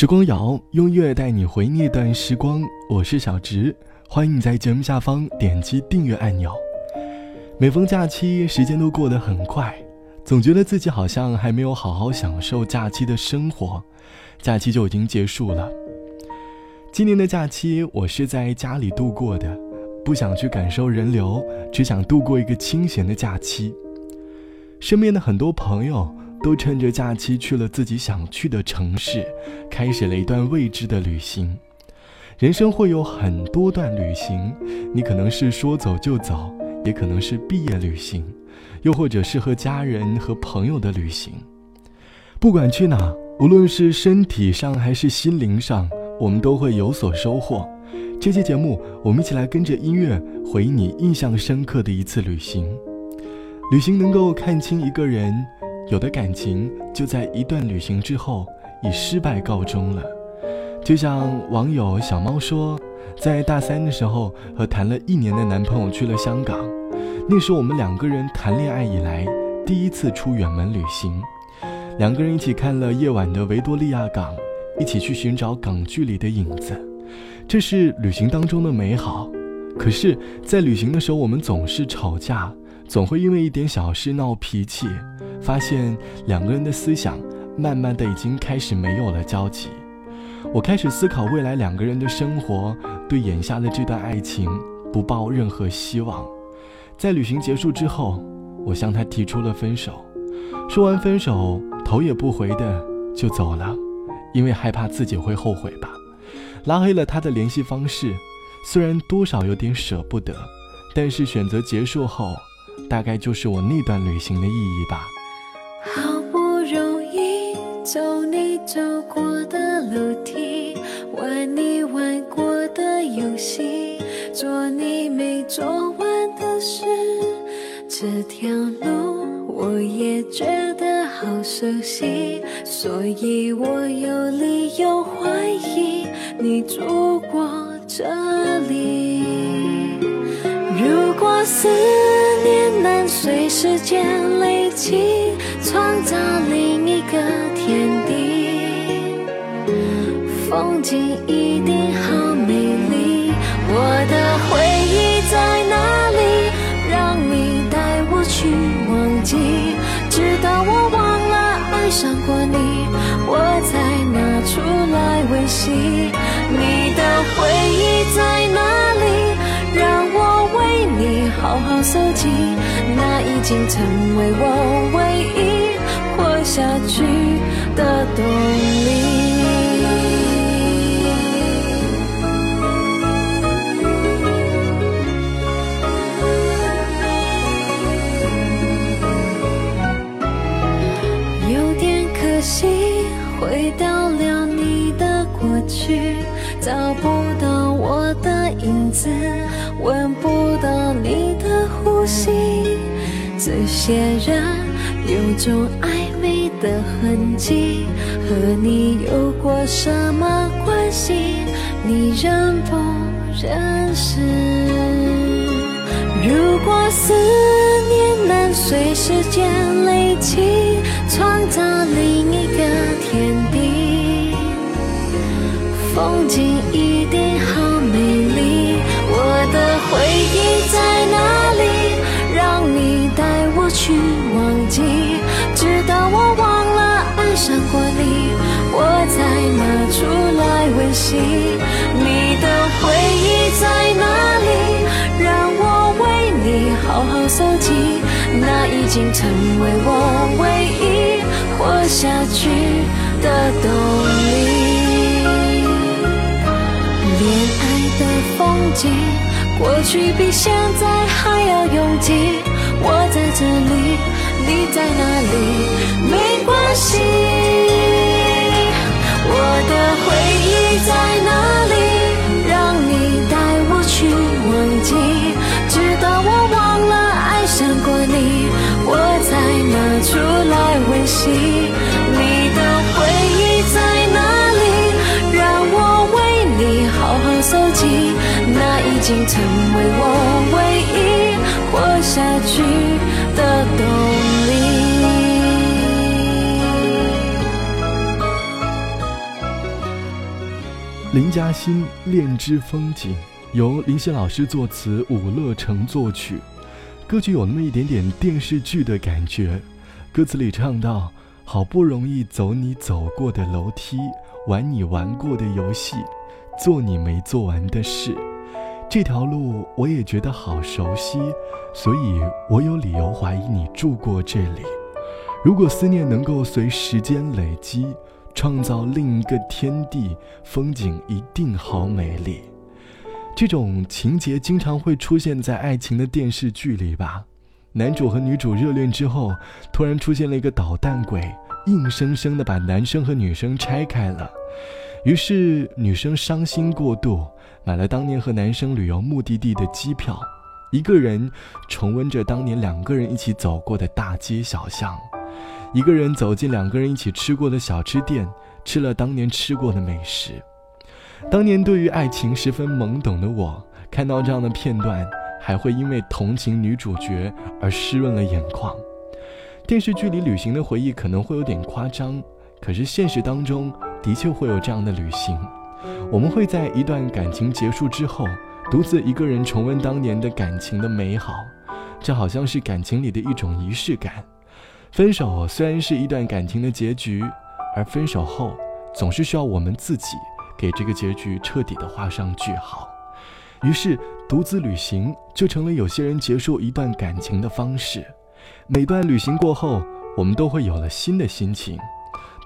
时光谣用乐带你回那段时光，我是小植，欢迎你在节目下方点击订阅按钮。每逢假期，时间都过得很快，总觉得自己好像还没有好好享受假期的生活，假期就已经结束了。今年的假期我是在家里度过的，不想去感受人流，只想度过一个清闲的假期。身边的很多朋友。都趁着假期去了自己想去的城市，开始了一段未知的旅行。人生会有很多段旅行，你可能是说走就走，也可能是毕业旅行，又或者是和家人和朋友的旅行。不管去哪，无论是身体上还是心灵上，我们都会有所收获。这期节目，我们一起来跟着音乐回忆你印象深刻的一次旅行。旅行能够看清一个人。有的感情就在一段旅行之后以失败告终了，就像网友小猫说，在大三的时候和谈了一年的男朋友去了香港，那是我们两个人谈恋爱以来第一次出远门旅行，两个人一起看了夜晚的维多利亚港，一起去寻找港剧里的影子，这是旅行当中的美好。可是，在旅行的时候，我们总是吵架，总会因为一点小事闹脾气。发现两个人的思想慢慢的已经开始没有了交集，我开始思考未来两个人的生活，对眼下的这段爱情不抱任何希望。在旅行结束之后，我向他提出了分手，说完分手，头也不回的就走了，因为害怕自己会后悔吧。拉黑了他的联系方式，虽然多少有点舍不得，但是选择结束后，大概就是我那段旅行的意义吧。走过的楼梯，玩你玩过的游戏，做你没做完的事，这条路我也觉得好熟悉，所以我有理由怀疑你住过这里。如果思念能随时间累积。创造风景一定好美丽。我的回忆在哪里？让你带我去忘记，直到我忘了爱上过你，我才拿出来温习。你的回忆在哪里？让我为你好好搜集，那已经成为我唯一活。下去的动力。去，找不到我的影子，闻不到你的呼吸。这些人有种暧昧。的痕迹和你有过什么关系？你认不认识？如果思念能随时间累积，创造你风景一定好美丽。我的回忆在哪里？让你带我去忘记，直到我忘。了爱上过你，我才拿出来温习。你的回忆在哪里？让我为你好好搜集。那已经成为我唯一活下去的动力。风景，过去比现在还要拥挤。我在这里，你在哪里？没关系。我的回忆在哪里经成为我唯一活下去的动力。林嘉欣《恋之风景》，由林夕老师作词，伍乐成作曲。歌曲有那么一点点电视剧的感觉。歌词里唱到：“好不容易走你走过的楼梯，玩你玩过的游戏，做你没做完的事。这条路我也觉得好熟悉，所以我有理由怀疑你住过这里。如果思念能够随时间累积。”创造另一个天地，风景一定好美丽。这种情节经常会出现在爱情的电视剧里吧？男主和女主热恋之后，突然出现了一个捣蛋鬼，硬生生的把男生和女生拆开了。于是女生伤心过度，买了当年和男生旅游目的地的机票，一个人重温着当年两个人一起走过的大街小巷。一个人走进两个人一起吃过的小吃店，吃了当年吃过的美食。当年对于爱情十分懵懂的我，看到这样的片段，还会因为同情女主角而湿润了眼眶。电视剧里旅行的回忆可能会有点夸张，可是现实当中的确会有这样的旅行。我们会在一段感情结束之后，独自一个人重温当年的感情的美好，这好像是感情里的一种仪式感。分手虽然是一段感情的结局，而分手后总是需要我们自己给这个结局彻底的画上句号。于是，独自旅行就成了有些人结束一段感情的方式。每段旅行过后，我们都会有了新的心情。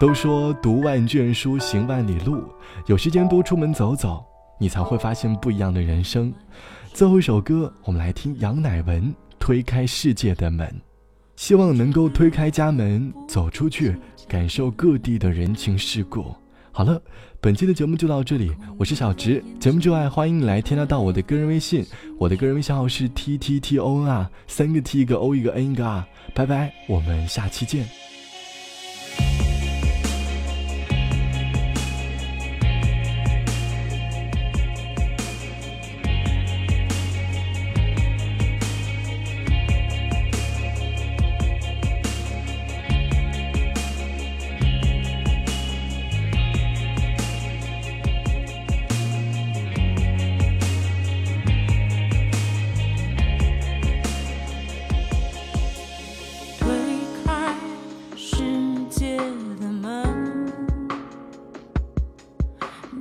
都说读万卷书，行万里路，有时间多出门走走，你才会发现不一样的人生。最后一首歌，我们来听杨乃文《推开世界的门》。希望能够推开家门走出去，感受各地的人情世故。好了，本期的节目就到这里，我是小直。节目之外，欢迎你来添加到我的个人微信，我的个人微信号是 t t t o n 啊，三个 t 一个 o 一个 n 一个 r。拜拜，我们下期见。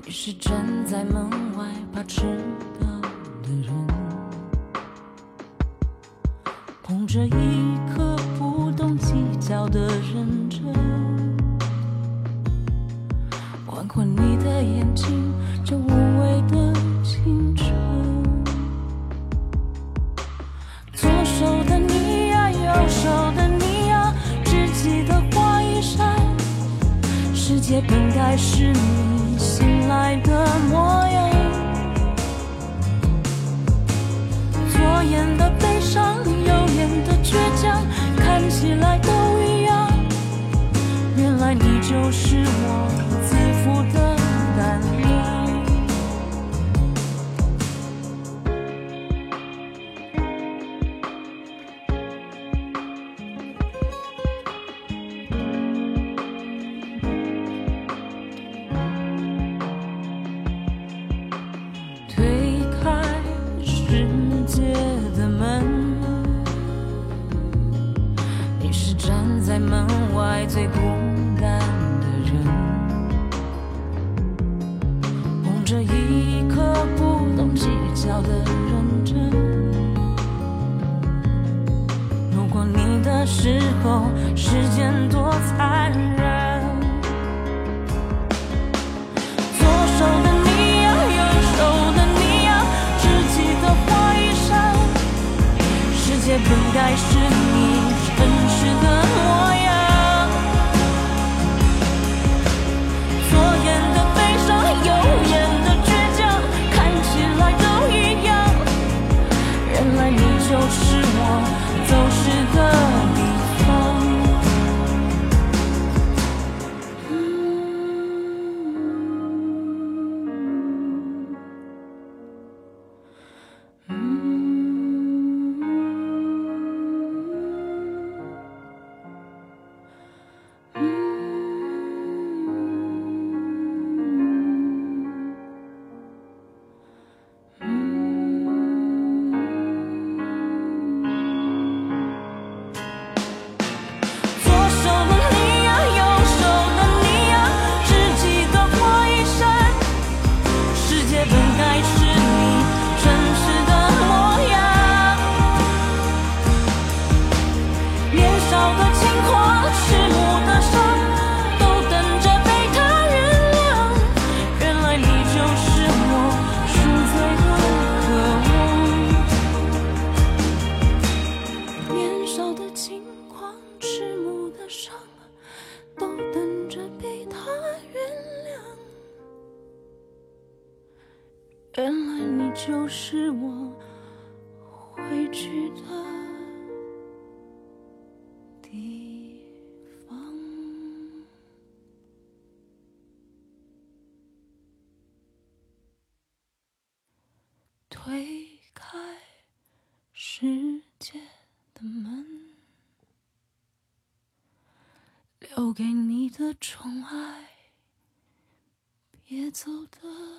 你是站在门外，怕迟到的人捧着一颗不懂计较的认真，宽宽你的眼睛，这无畏的青春。左手的你呀，右手的你呀，只记得花一扇，世界本该是你来的模样。左眼的悲伤。右眼的倔强看起来都一样，原来你就是我自负的胆本该是你真实的。是我回去的地方。推开世界的门，留给你的宠爱，别走的。